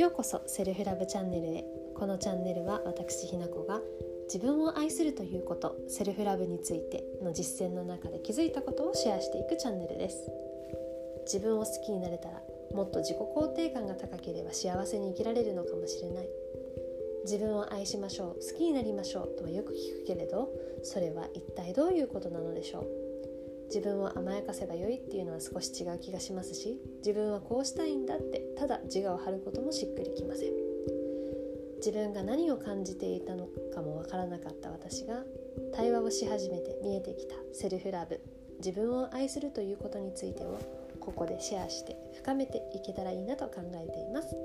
ようこそセルフラブチャンネルへ。このチャンネルは私ひなこが自分を愛するということセルフラブについての実践の中で気づいたことをシェアしていくチャンネルです。自分を好きになれたらもっと自己肯定感が高ければ幸せに生きられるのかもしれない。自分を愛しましょう好きになりましょうとはよく聞くけれどそれは一体どういうことなのでしょう。自分を甘やかせばよいっていうのは少し違う気がしますし自分はこうしたいんだってただ自我を張ることもしっくりきません自分が何を感じていたのかもわからなかった私が対話をし始めて見えてきたセルフラブ自分を愛するということについてをここでシェアして深めていけたらいいなと考えています。